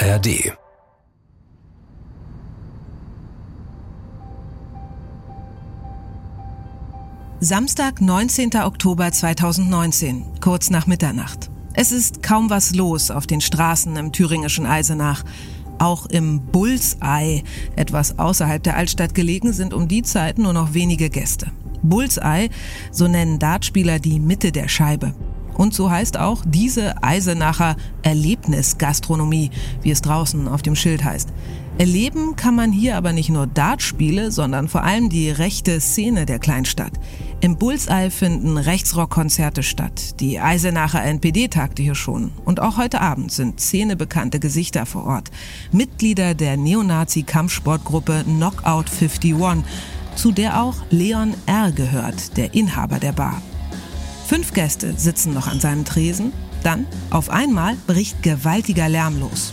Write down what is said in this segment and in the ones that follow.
ARD. Samstag, 19. Oktober 2019, kurz nach Mitternacht. Es ist kaum was los auf den Straßen im thüringischen Eisenach. Auch im Bullseye, etwas außerhalb der Altstadt gelegen, sind um die Zeit nur noch wenige Gäste. Bullseye, so nennen Dartspieler die Mitte der Scheibe. Und so heißt auch diese Eisenacher Erlebnisgastronomie, wie es draußen auf dem Schild heißt. Erleben kann man hier aber nicht nur Dartspiele, sondern vor allem die rechte Szene der Kleinstadt. Im Bullseye finden Rechtsrockkonzerte statt. Die Eisenacher NPD tagte hier schon. Und auch heute Abend sind szenebekannte Gesichter vor Ort. Mitglieder der Neonazi-Kampfsportgruppe Knockout 51, zu der auch Leon R. gehört, der Inhaber der Bar. Fünf Gäste sitzen noch an seinem Tresen. Dann, auf einmal, bricht gewaltiger Lärm los.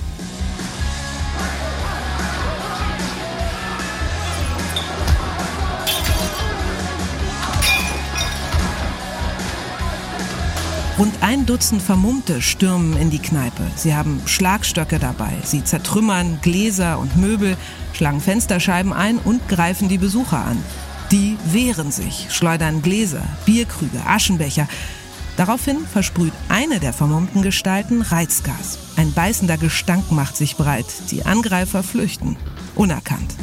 Rund ein Dutzend Vermummte stürmen in die Kneipe. Sie haben Schlagstöcke dabei. Sie zertrümmern Gläser und Möbel, schlagen Fensterscheiben ein und greifen die Besucher an. Die wehren sich, schleudern Gläser, Bierkrüge, Aschenbecher. Daraufhin versprüht eine der vermummten Gestalten Reizgas. Ein beißender Gestank macht sich breit. Die Angreifer flüchten, unerkannt.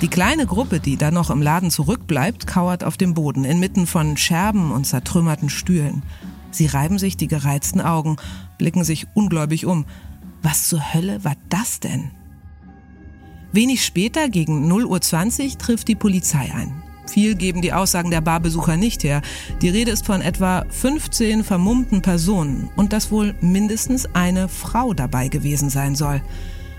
Die kleine Gruppe, die dann noch im Laden zurückbleibt, kauert auf dem Boden, inmitten von Scherben und zertrümmerten Stühlen. Sie reiben sich die gereizten Augen, blicken sich ungläubig um. Was zur Hölle war das denn? Wenig später, gegen 0.20 Uhr, trifft die Polizei ein. Viel geben die Aussagen der Barbesucher nicht her. Die Rede ist von etwa 15 vermummten Personen und dass wohl mindestens eine Frau dabei gewesen sein soll.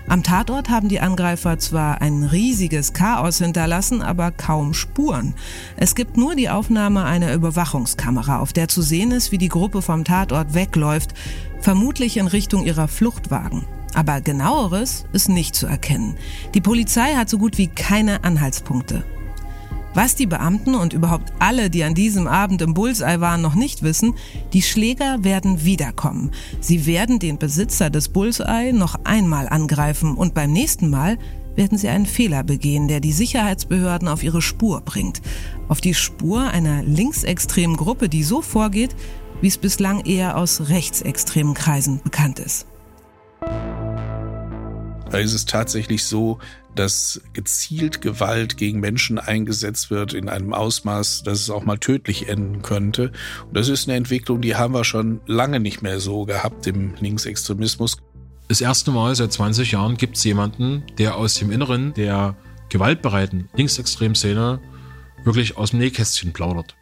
Am Tatort haben die Angreifer zwar ein riesiges Chaos hinterlassen, aber kaum Spuren. Es gibt nur die Aufnahme einer Überwachungskamera, auf der zu sehen ist, wie die Gruppe vom Tatort wegläuft, vermutlich in Richtung ihrer Fluchtwagen. Aber genaueres ist nicht zu erkennen. Die Polizei hat so gut wie keine Anhaltspunkte. Was die Beamten und überhaupt alle, die an diesem Abend im Bullseye waren, noch nicht wissen, die Schläger werden wiederkommen. Sie werden den Besitzer des Bullseye noch einmal angreifen und beim nächsten Mal werden sie einen Fehler begehen, der die Sicherheitsbehörden auf ihre Spur bringt. Auf die Spur einer linksextremen Gruppe, die so vorgeht, wie es bislang eher aus rechtsextremen Kreisen bekannt ist. Da ist es tatsächlich so, dass gezielt Gewalt gegen Menschen eingesetzt wird in einem Ausmaß, dass es auch mal tödlich enden könnte. Und das ist eine Entwicklung, die haben wir schon lange nicht mehr so gehabt im Linksextremismus. Das erste Mal seit 20 Jahren gibt es jemanden, der aus dem Inneren der gewaltbereiten Linksextremszene wirklich aus dem Nähkästchen plaudert.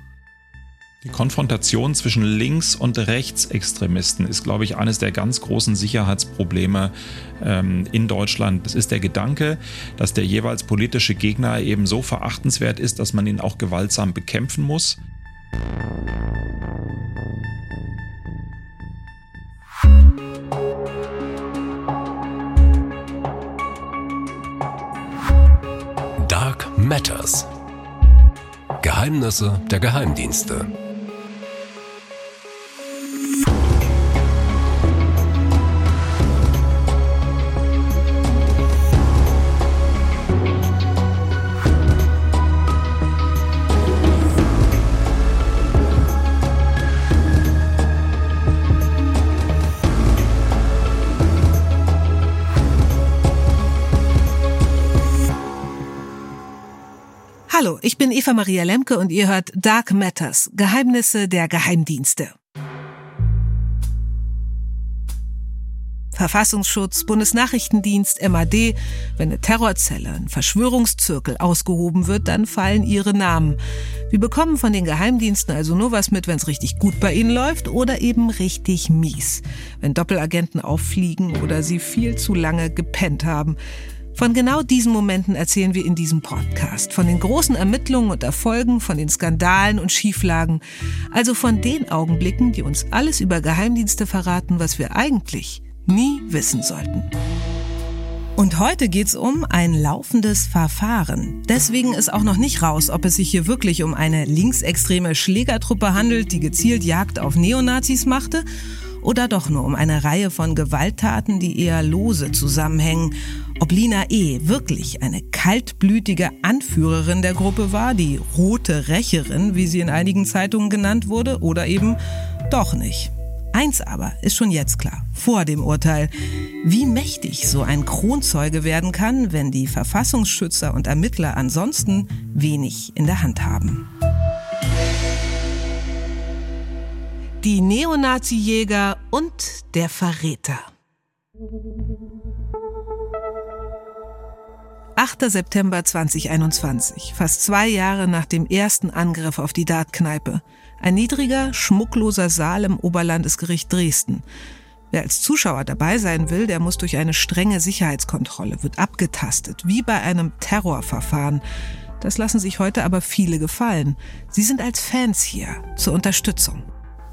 Die Konfrontation zwischen Links- und Rechtsextremisten ist, glaube ich, eines der ganz großen Sicherheitsprobleme ähm, in Deutschland. Das ist der Gedanke, dass der jeweils politische Gegner eben so verachtenswert ist, dass man ihn auch gewaltsam bekämpfen muss. Dark Matters. Geheimnisse der Geheimdienste. Ich bin Eva Maria Lemke und ihr hört Dark Matters, Geheimnisse der Geheimdienste. Verfassungsschutz, Bundesnachrichtendienst, MAD. Wenn eine Terrorzelle, ein Verschwörungszirkel ausgehoben wird, dann fallen ihre Namen. Wir bekommen von den Geheimdiensten also nur was mit, wenn es richtig gut bei ihnen läuft oder eben richtig mies. Wenn Doppelagenten auffliegen oder sie viel zu lange gepennt haben. Von genau diesen Momenten erzählen wir in diesem Podcast. Von den großen Ermittlungen und Erfolgen, von den Skandalen und Schieflagen. Also von den Augenblicken, die uns alles über Geheimdienste verraten, was wir eigentlich nie wissen sollten. Und heute geht's um ein laufendes Verfahren. Deswegen ist auch noch nicht raus, ob es sich hier wirklich um eine linksextreme Schlägertruppe handelt, die gezielt Jagd auf Neonazis machte oder doch nur um eine Reihe von Gewalttaten, die eher lose zusammenhängen. Ob Lina E. wirklich eine kaltblütige Anführerin der Gruppe war, die rote Rächerin, wie sie in einigen Zeitungen genannt wurde, oder eben doch nicht. Eins aber ist schon jetzt klar, vor dem Urteil, wie mächtig so ein Kronzeuge werden kann, wenn die Verfassungsschützer und Ermittler ansonsten wenig in der Hand haben. Die Neonazi-Jäger und der Verräter. 8. September 2021, fast zwei Jahre nach dem ersten Angriff auf die Dartkneipe. Ein niedriger, schmuckloser Saal im Oberlandesgericht Dresden. Wer als Zuschauer dabei sein will, der muss durch eine strenge Sicherheitskontrolle, wird abgetastet, wie bei einem Terrorverfahren. Das lassen sich heute aber viele gefallen. Sie sind als Fans hier, zur Unterstützung.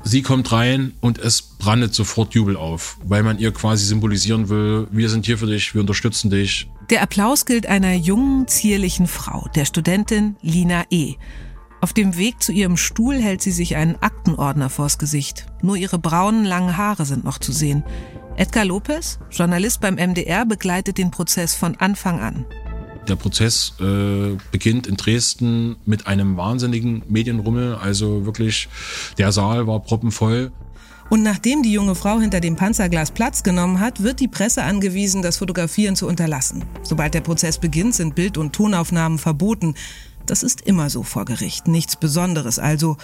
Sie kommt rein und es brandet sofort Jubel auf, weil man ihr quasi symbolisieren will, wir sind hier für dich, wir unterstützen dich. Der Applaus gilt einer jungen, zierlichen Frau, der Studentin Lina E. Auf dem Weg zu ihrem Stuhl hält sie sich einen Aktenordner vors Gesicht. Nur ihre braunen, langen Haare sind noch zu sehen. Edgar Lopez, Journalist beim MDR, begleitet den Prozess von Anfang an. Der Prozess äh, beginnt in Dresden mit einem wahnsinnigen Medienrummel. Also wirklich, der Saal war proppenvoll. Und nachdem die junge Frau hinter dem Panzerglas Platz genommen hat, wird die Presse angewiesen, das Fotografieren zu unterlassen. Sobald der Prozess beginnt, sind Bild- und Tonaufnahmen verboten. Das ist immer so vor Gericht, nichts Besonderes. Also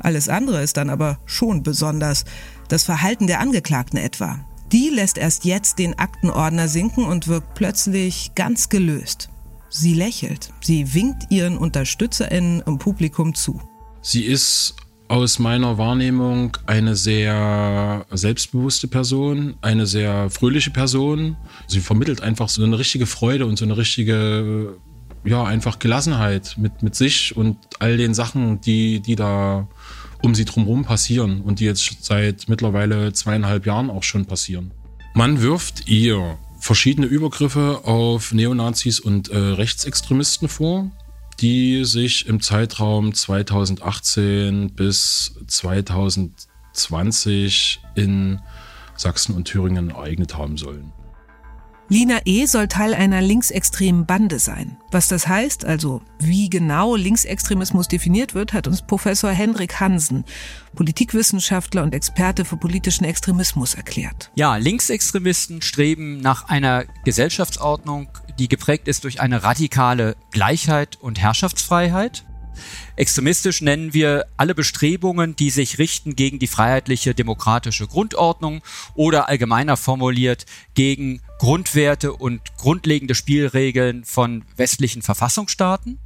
alles andere ist dann aber schon besonders. Das Verhalten der Angeklagten etwa. Die lässt erst jetzt den Aktenordner sinken und wirkt plötzlich ganz gelöst. Sie lächelt. Sie winkt ihren UnterstützerInnen im Publikum zu. Sie ist aus meiner Wahrnehmung eine sehr selbstbewusste Person, eine sehr fröhliche Person. Sie vermittelt einfach so eine richtige Freude und so eine richtige, ja, einfach Gelassenheit mit, mit sich und all den Sachen, die, die da um sie drumherum passieren und die jetzt seit mittlerweile zweieinhalb Jahren auch schon passieren. Man wirft ihr verschiedene Übergriffe auf Neonazis und äh, Rechtsextremisten vor, die sich im Zeitraum 2018 bis 2020 in Sachsen und Thüringen ereignet haben sollen. Lina E. soll Teil einer linksextremen Bande sein. Was das heißt, also wie genau Linksextremismus definiert wird, hat uns Professor Hendrik Hansen, Politikwissenschaftler und Experte für politischen Extremismus, erklärt. Ja, Linksextremisten streben nach einer Gesellschaftsordnung, die geprägt ist durch eine radikale Gleichheit und Herrschaftsfreiheit. Extremistisch nennen wir alle Bestrebungen, die sich richten gegen die freiheitliche demokratische Grundordnung oder allgemeiner formuliert gegen Grundwerte und grundlegende Spielregeln von westlichen Verfassungsstaaten.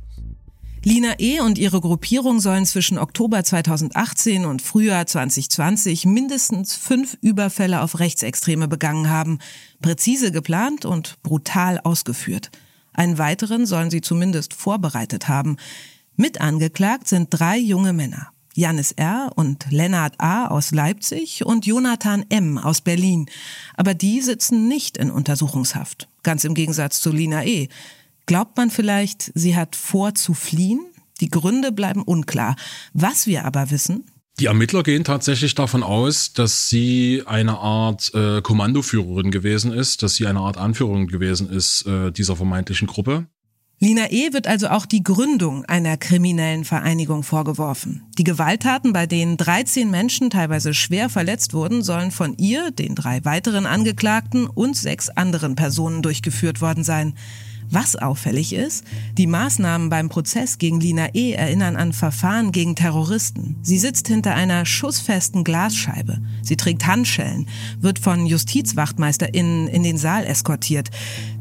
Lina E. und ihre Gruppierung sollen zwischen Oktober 2018 und Frühjahr 2020 mindestens fünf Überfälle auf Rechtsextreme begangen haben, präzise geplant und brutal ausgeführt. Einen weiteren sollen sie zumindest vorbereitet haben. Mit angeklagt sind drei junge Männer. Janis R. und Lennart A. aus Leipzig und Jonathan M. aus Berlin. Aber die sitzen nicht in Untersuchungshaft. Ganz im Gegensatz zu Lina E. Glaubt man vielleicht, sie hat vor zu fliehen? Die Gründe bleiben unklar. Was wir aber wissen, die Ermittler gehen tatsächlich davon aus, dass sie eine Art äh, Kommandoführerin gewesen ist, dass sie eine Art Anführerin gewesen ist äh, dieser vermeintlichen Gruppe. Lina E. wird also auch die Gründung einer kriminellen Vereinigung vorgeworfen. Die Gewalttaten, bei denen 13 Menschen teilweise schwer verletzt wurden, sollen von ihr, den drei weiteren Angeklagten und sechs anderen Personen durchgeführt worden sein. Was auffällig ist, die Maßnahmen beim Prozess gegen Lina E. erinnern an Verfahren gegen Terroristen. Sie sitzt hinter einer schussfesten Glasscheibe. Sie trägt Handschellen, wird von JustizwachtmeisterInnen in den Saal eskortiert.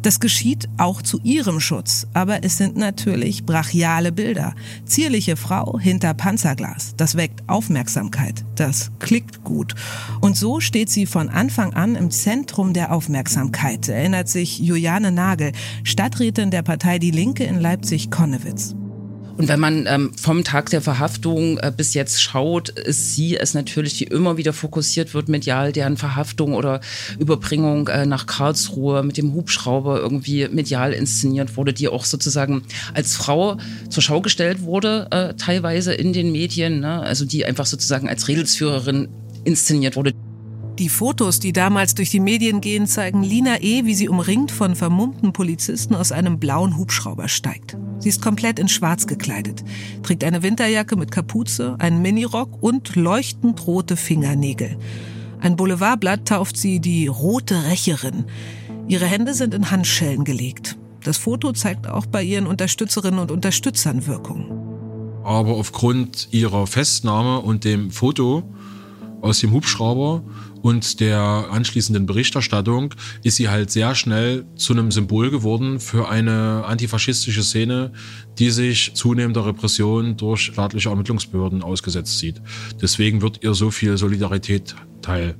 Das geschieht auch zu ihrem Schutz, aber es sind natürlich brachiale Bilder. Zierliche Frau hinter Panzerglas. Das weckt Aufmerksamkeit. Das klickt gut. Und so steht sie von Anfang an im Zentrum der Aufmerksamkeit, erinnert sich Juliane Nagel, Stadträtin der Partei Die Linke in Leipzig-Konnewitz. Und wenn man ähm, vom Tag der Verhaftung äh, bis jetzt schaut, ist sie es natürlich, die immer wieder fokussiert wird medial, deren Verhaftung oder Überbringung äh, nach Karlsruhe mit dem Hubschrauber irgendwie medial inszeniert wurde, die auch sozusagen als Frau zur Schau gestellt wurde, äh, teilweise in den Medien, ne? also die einfach sozusagen als Redelsführerin inszeniert wurde. Die Fotos, die damals durch die Medien gehen, zeigen Lina E., wie sie umringt von vermummten Polizisten aus einem blauen Hubschrauber steigt. Sie ist komplett in schwarz gekleidet, trägt eine Winterjacke mit Kapuze, einen Minirock und leuchtend rote Fingernägel. Ein Boulevardblatt tauft sie die rote Rächerin. Ihre Hände sind in Handschellen gelegt. Das Foto zeigt auch bei ihren Unterstützerinnen und Unterstützern Wirkung. Aber aufgrund ihrer Festnahme und dem Foto aus dem Hubschrauber und der anschließenden Berichterstattung ist sie halt sehr schnell zu einem Symbol geworden für eine antifaschistische Szene, die sich zunehmender Repression durch staatliche Ermittlungsbehörden ausgesetzt sieht. Deswegen wird ihr so viel Solidarität teil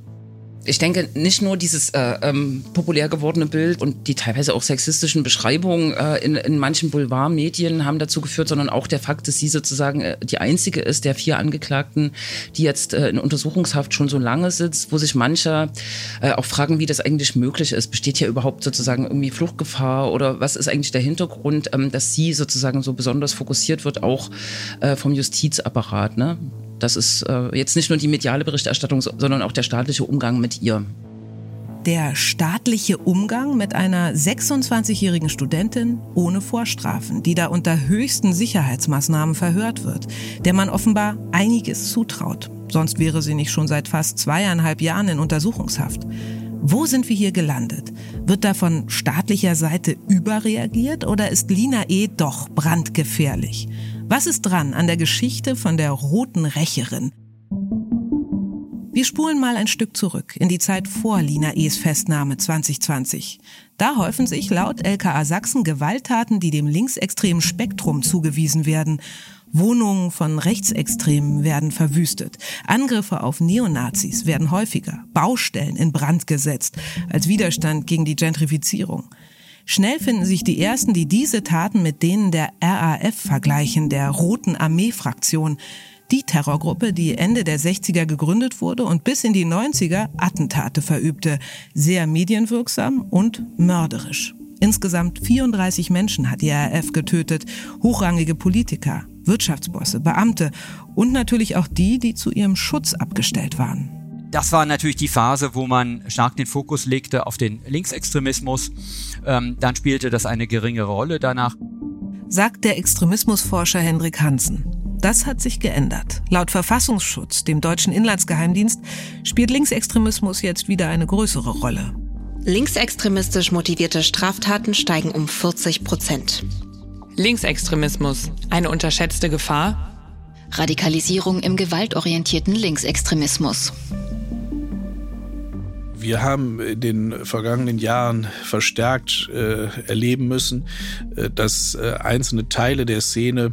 ich denke, nicht nur dieses äh, ähm, populär gewordene Bild und die teilweise auch sexistischen Beschreibungen äh, in, in manchen Boulevardmedien haben dazu geführt, sondern auch der Fakt, dass sie sozusagen äh, die einzige ist der vier Angeklagten, die jetzt äh, in Untersuchungshaft schon so lange sitzt, wo sich manche äh, auch fragen, wie das eigentlich möglich ist. Besteht hier überhaupt sozusagen irgendwie Fluchtgefahr oder was ist eigentlich der Hintergrund, ähm, dass sie sozusagen so besonders fokussiert wird, auch äh, vom Justizapparat? Ne? Das ist äh, jetzt nicht nur die mediale Berichterstattung, sondern auch der staatliche Umgang mit ihr. Der staatliche Umgang mit einer 26-jährigen Studentin ohne Vorstrafen, die da unter höchsten Sicherheitsmaßnahmen verhört wird, der man offenbar einiges zutraut. Sonst wäre sie nicht schon seit fast zweieinhalb Jahren in Untersuchungshaft. Wo sind wir hier gelandet? Wird da von staatlicher Seite überreagiert oder ist Lina E. doch brandgefährlich? Was ist dran an der Geschichte von der roten Rächerin? Wir spulen mal ein Stück zurück in die Zeit vor Lina E.s Festnahme 2020. Da häufen sich laut LKA Sachsen Gewalttaten, die dem linksextremen Spektrum zugewiesen werden. Wohnungen von Rechtsextremen werden verwüstet. Angriffe auf Neonazis werden häufiger. Baustellen in Brand gesetzt als Widerstand gegen die Gentrifizierung. Schnell finden sich die ersten, die diese Taten mit denen der RAF vergleichen, der Roten Armee-Fraktion. Die Terrorgruppe, die Ende der 60er gegründet wurde und bis in die 90er Attentate verübte. Sehr medienwirksam und mörderisch. Insgesamt 34 Menschen hat die RAF getötet, hochrangige Politiker, Wirtschaftsbosse, Beamte und natürlich auch die, die zu ihrem Schutz abgestellt waren. Das war natürlich die Phase, wo man stark den Fokus legte auf den Linksextremismus. Ähm, dann spielte das eine geringere Rolle danach. Sagt der Extremismusforscher Hendrik Hansen. Das hat sich geändert. Laut Verfassungsschutz, dem deutschen Inlandsgeheimdienst, spielt Linksextremismus jetzt wieder eine größere Rolle. Linksextremistisch motivierte Straftaten steigen um 40 Prozent. Linksextremismus, eine unterschätzte Gefahr? Radikalisierung im gewaltorientierten Linksextremismus. Wir haben in den vergangenen Jahren verstärkt äh, erleben müssen, äh, dass äh, einzelne Teile der Szene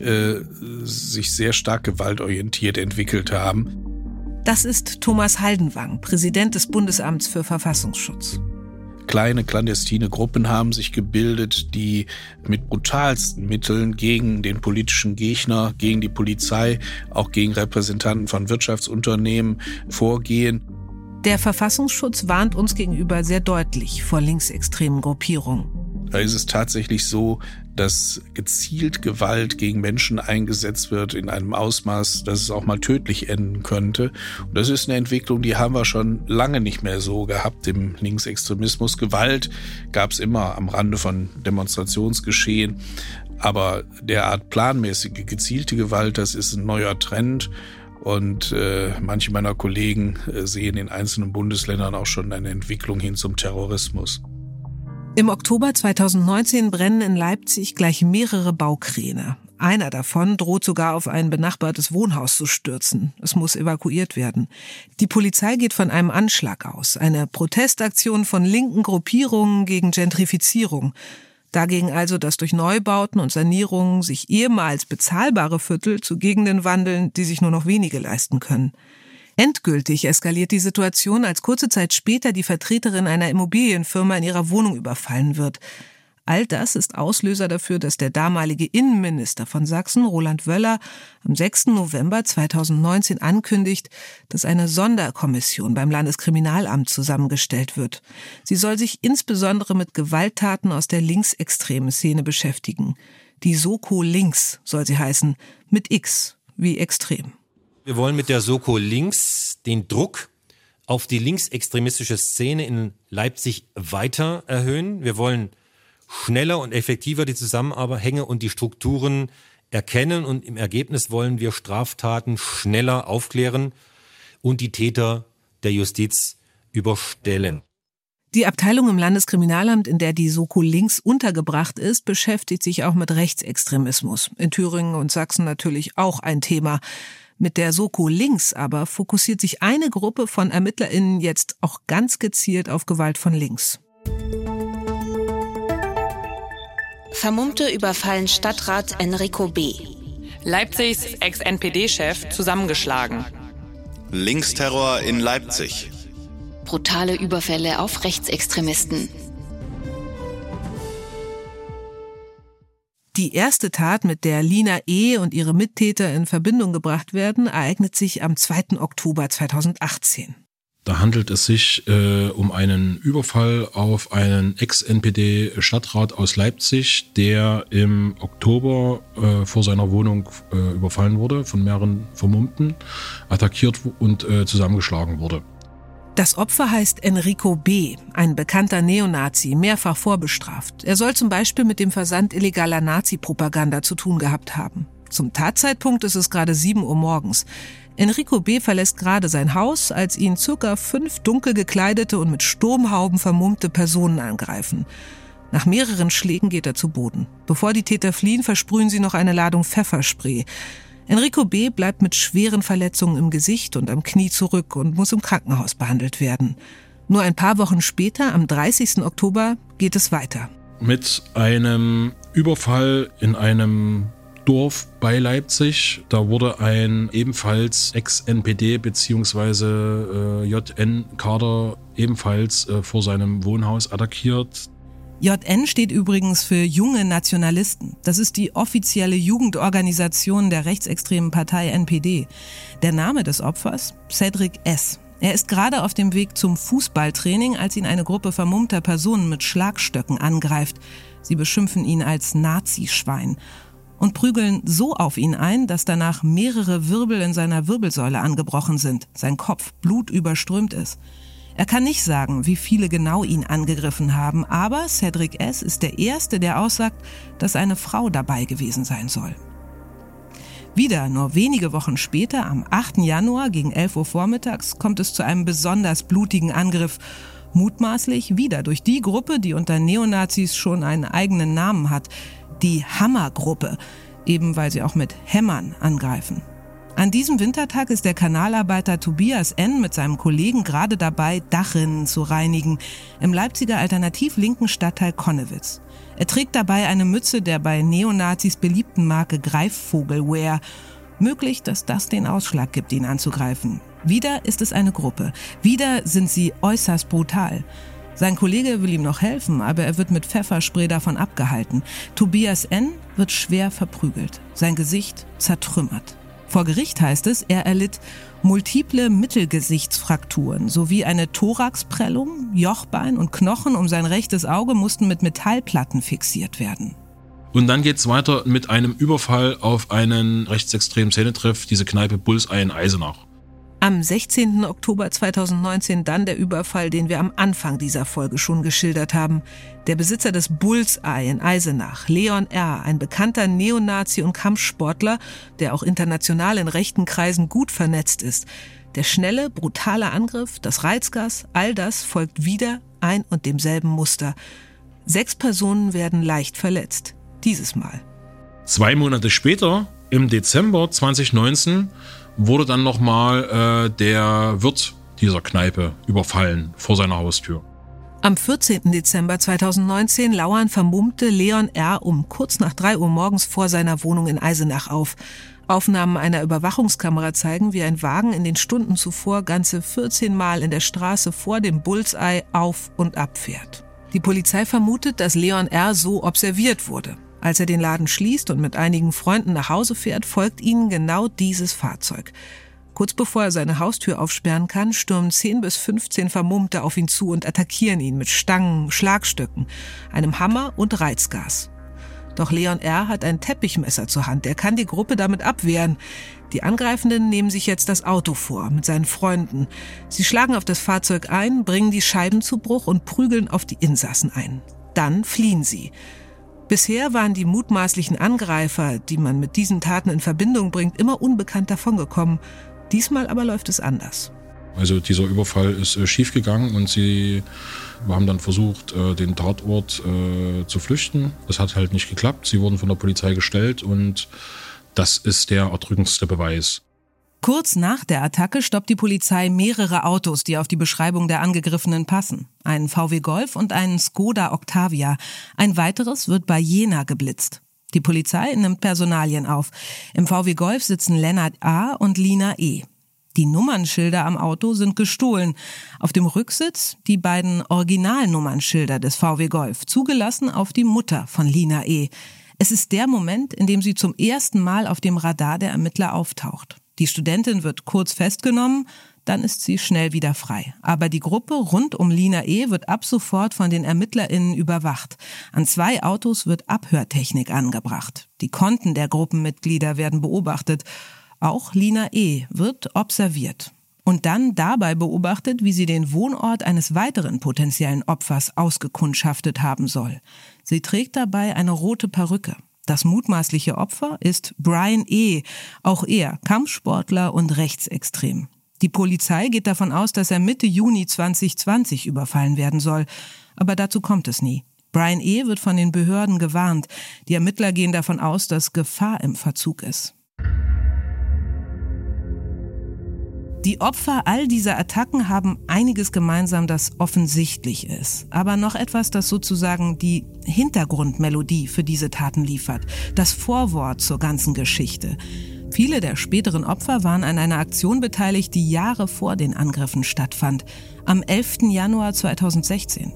äh, sich sehr stark gewaltorientiert entwickelt haben. Das ist Thomas Haldenwang, Präsident des Bundesamts für Verfassungsschutz. Kleine clandestine Gruppen haben sich gebildet, die mit brutalsten Mitteln gegen den politischen Gegner, gegen die Polizei, auch gegen Repräsentanten von Wirtschaftsunternehmen vorgehen. Der Verfassungsschutz warnt uns gegenüber sehr deutlich vor linksextremen Gruppierungen. Da ist es tatsächlich so, dass gezielt Gewalt gegen Menschen eingesetzt wird in einem Ausmaß, dass es auch mal tödlich enden könnte. Und das ist eine Entwicklung, die haben wir schon lange nicht mehr so gehabt im Linksextremismus. Gewalt gab es immer am Rande von Demonstrationsgeschehen. Aber derart planmäßige, gezielte Gewalt, das ist ein neuer Trend. Und äh, manche meiner Kollegen äh, sehen in einzelnen Bundesländern auch schon eine Entwicklung hin zum Terrorismus. Im Oktober 2019 brennen in Leipzig gleich mehrere Baukräne. Einer davon droht sogar auf ein benachbartes Wohnhaus zu stürzen. Es muss evakuiert werden. Die Polizei geht von einem Anschlag aus, eine Protestaktion von linken Gruppierungen gegen Gentrifizierung. Dagegen also, dass durch Neubauten und Sanierungen sich ehemals bezahlbare Viertel zu Gegenden wandeln, die sich nur noch wenige leisten können. Endgültig eskaliert die Situation, als kurze Zeit später die Vertreterin einer Immobilienfirma in ihrer Wohnung überfallen wird. All das ist Auslöser dafür, dass der damalige Innenminister von Sachsen, Roland Wöller, am 6. November 2019 ankündigt, dass eine Sonderkommission beim Landeskriminalamt zusammengestellt wird. Sie soll sich insbesondere mit Gewalttaten aus der linksextremen Szene beschäftigen. Die Soko Links soll sie heißen, mit X wie extrem. Wir wollen mit der Soko Links den Druck auf die linksextremistische Szene in Leipzig weiter erhöhen. Wir wollen schneller und effektiver die Zusammenhänge und die Strukturen erkennen und im Ergebnis wollen wir Straftaten schneller aufklären und die Täter der Justiz überstellen. Die Abteilung im Landeskriminalamt, in der die Soko links untergebracht ist, beschäftigt sich auch mit Rechtsextremismus. In Thüringen und Sachsen natürlich auch ein Thema. Mit der Soko links aber fokussiert sich eine Gruppe von ErmittlerInnen jetzt auch ganz gezielt auf Gewalt von links. Vermummte überfallen Stadtrat Enrico B. Leipzigs Ex-NPD-Chef zusammengeschlagen. Linksterror in Leipzig. Brutale Überfälle auf Rechtsextremisten. Die erste Tat, mit der Lina E. und ihre Mittäter in Verbindung gebracht werden, ereignet sich am 2. Oktober 2018. Da handelt es sich äh, um einen Überfall auf einen Ex-NPD-Stadtrat aus Leipzig, der im Oktober äh, vor seiner Wohnung äh, überfallen wurde, von mehreren Vermummten, attackiert und äh, zusammengeschlagen wurde. Das Opfer heißt Enrico B., ein bekannter Neonazi, mehrfach vorbestraft. Er soll zum Beispiel mit dem Versand illegaler Nazi-Propaganda zu tun gehabt haben. Zum Tatzeitpunkt ist es gerade 7 Uhr morgens. Enrico B. verlässt gerade sein Haus, als ihn circa fünf dunkel gekleidete und mit Sturmhauben vermummte Personen angreifen. Nach mehreren Schlägen geht er zu Boden. Bevor die Täter fliehen, versprühen sie noch eine Ladung Pfefferspray. Enrico B. bleibt mit schweren Verletzungen im Gesicht und am Knie zurück und muss im Krankenhaus behandelt werden. Nur ein paar Wochen später, am 30. Oktober, geht es weiter. Mit einem Überfall in einem Dorf bei Leipzig. Da wurde ein ebenfalls Ex-NPD bzw. Äh, JN-Kader ebenfalls äh, vor seinem Wohnhaus attackiert. JN steht übrigens für Junge Nationalisten. Das ist die offizielle Jugendorganisation der rechtsextremen Partei NPD. Der Name des Opfers? Cedric S. Er ist gerade auf dem Weg zum Fußballtraining, als ihn eine Gruppe vermummter Personen mit Schlagstöcken angreift. Sie beschimpfen ihn als Nazischwein und prügeln so auf ihn ein, dass danach mehrere Wirbel in seiner Wirbelsäule angebrochen sind, sein Kopf blutüberströmt ist. Er kann nicht sagen, wie viele genau ihn angegriffen haben, aber Cedric S. ist der Erste, der aussagt, dass eine Frau dabei gewesen sein soll. Wieder nur wenige Wochen später, am 8. Januar gegen 11 Uhr vormittags, kommt es zu einem besonders blutigen Angriff, mutmaßlich wieder durch die Gruppe, die unter Neonazis schon einen eigenen Namen hat, die Hammergruppe, eben weil sie auch mit Hämmern angreifen. An diesem Wintertag ist der Kanalarbeiter Tobias N. mit seinem Kollegen gerade dabei, Dachrinnen zu reinigen im Leipziger alternativ-linken Stadtteil Konnewitz. Er trägt dabei eine Mütze der bei Neonazis beliebten Marke Greifvogelwear. Möglich, dass das den Ausschlag gibt, ihn anzugreifen. Wieder ist es eine Gruppe. Wieder sind sie äußerst brutal. Sein Kollege will ihm noch helfen, aber er wird mit Pfefferspray davon abgehalten. Tobias N. wird schwer verprügelt. Sein Gesicht zertrümmert. Vor Gericht heißt es, er erlitt multiple Mittelgesichtsfrakturen sowie eine Thoraxprellung, Jochbein und Knochen um sein rechtes Auge mussten mit Metallplatten fixiert werden. Und dann geht's weiter mit einem Überfall auf einen rechtsextremen Szenetreff, diese Kneipe Bullseye in Eisenach. Am 16. Oktober 2019 dann der Überfall, den wir am Anfang dieser Folge schon geschildert haben. Der Besitzer des Bullseye in Eisenach, Leon R., ein bekannter Neonazi und Kampfsportler, der auch international in rechten Kreisen gut vernetzt ist. Der schnelle, brutale Angriff, das Reizgas, all das folgt wieder ein und demselben Muster. Sechs Personen werden leicht verletzt. Dieses Mal. Zwei Monate später, im Dezember 2019, wurde dann nochmal äh, der Wirt dieser Kneipe überfallen vor seiner Haustür. Am 14. Dezember 2019 lauern vermummte Leon R. um kurz nach drei Uhr morgens vor seiner Wohnung in Eisenach auf. Aufnahmen einer Überwachungskamera zeigen, wie ein Wagen in den Stunden zuvor ganze 14 Mal in der Straße vor dem Bullseye auf und ab fährt. Die Polizei vermutet, dass Leon R. so observiert wurde. Als er den Laden schließt und mit einigen Freunden nach Hause fährt, folgt ihnen genau dieses Fahrzeug. Kurz bevor er seine Haustür aufsperren kann, stürmen 10 bis 15 Vermummte auf ihn zu und attackieren ihn mit Stangen, Schlagstöcken, einem Hammer und Reizgas. Doch Leon R. hat ein Teppichmesser zur Hand. Er kann die Gruppe damit abwehren. Die Angreifenden nehmen sich jetzt das Auto vor mit seinen Freunden. Sie schlagen auf das Fahrzeug ein, bringen die Scheiben zu Bruch und prügeln auf die Insassen ein. Dann fliehen sie. Bisher waren die mutmaßlichen Angreifer, die man mit diesen Taten in Verbindung bringt, immer unbekannt davongekommen. Diesmal aber läuft es anders. Also dieser Überfall ist äh, schiefgegangen und sie haben dann versucht, äh, den Tatort äh, zu flüchten. Das hat halt nicht geklappt. Sie wurden von der Polizei gestellt und das ist der erdrückendste Beweis. Kurz nach der Attacke stoppt die Polizei mehrere Autos, die auf die Beschreibung der Angegriffenen passen. Einen VW Golf und einen Skoda Octavia. Ein weiteres wird bei Jena geblitzt. Die Polizei nimmt Personalien auf. Im VW Golf sitzen Lennart A. und Lina E. Die Nummernschilder am Auto sind gestohlen. Auf dem Rücksitz die beiden Originalnummernschilder des VW Golf, zugelassen auf die Mutter von Lina E. Es ist der Moment, in dem sie zum ersten Mal auf dem Radar der Ermittler auftaucht. Die Studentin wird kurz festgenommen, dann ist sie schnell wieder frei. Aber die Gruppe rund um Lina E. wird ab sofort von den ErmittlerInnen überwacht. An zwei Autos wird Abhörtechnik angebracht. Die Konten der Gruppenmitglieder werden beobachtet. Auch Lina E. wird observiert und dann dabei beobachtet, wie sie den Wohnort eines weiteren potenziellen Opfers ausgekundschaftet haben soll. Sie trägt dabei eine rote Perücke. Das mutmaßliche Opfer ist Brian E., auch er Kampfsportler und rechtsextrem. Die Polizei geht davon aus, dass er Mitte Juni 2020 überfallen werden soll, aber dazu kommt es nie. Brian E. wird von den Behörden gewarnt. Die Ermittler gehen davon aus, dass Gefahr im Verzug ist. Die Opfer all dieser Attacken haben einiges gemeinsam, das offensichtlich ist. Aber noch etwas, das sozusagen die Hintergrundmelodie für diese Taten liefert. Das Vorwort zur ganzen Geschichte. Viele der späteren Opfer waren an einer Aktion beteiligt, die Jahre vor den Angriffen stattfand. Am 11. Januar 2016.